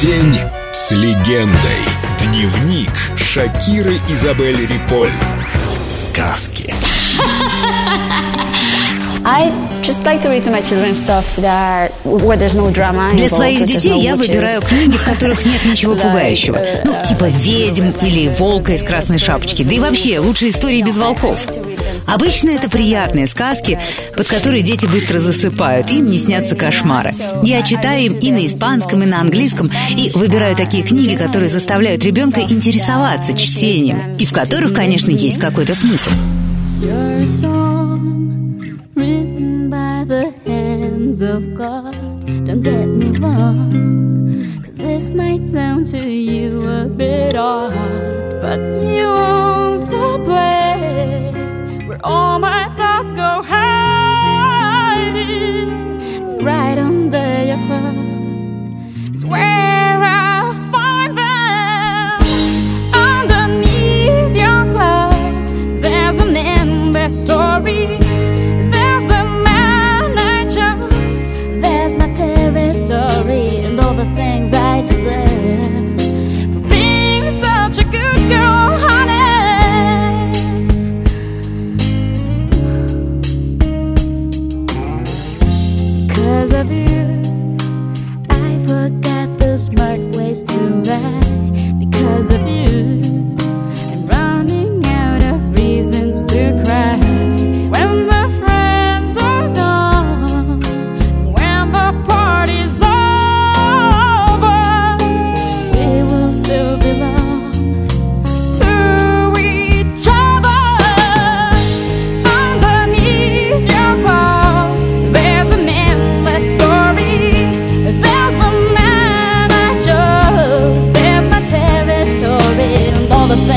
День с легендой. Дневник Шакиры Изабель Риполь. Сказки. Для своих детей я выбираю книги, в которых нет ничего пугающего. Ну, типа «Ведьм» или «Волка из красной шапочки». Да и вообще, лучше истории без волков. Обычно это приятные сказки, под которые дети быстро засыпают, им не снятся кошмары. Я читаю им и на испанском, и на английском, и выбираю такие книги, которые заставляют ребенка интересоваться чтением, и в которых, конечно, есть какой-то смысл. But you all my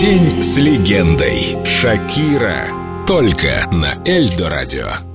День с легендой. Шакира. Только на Эльдо радио.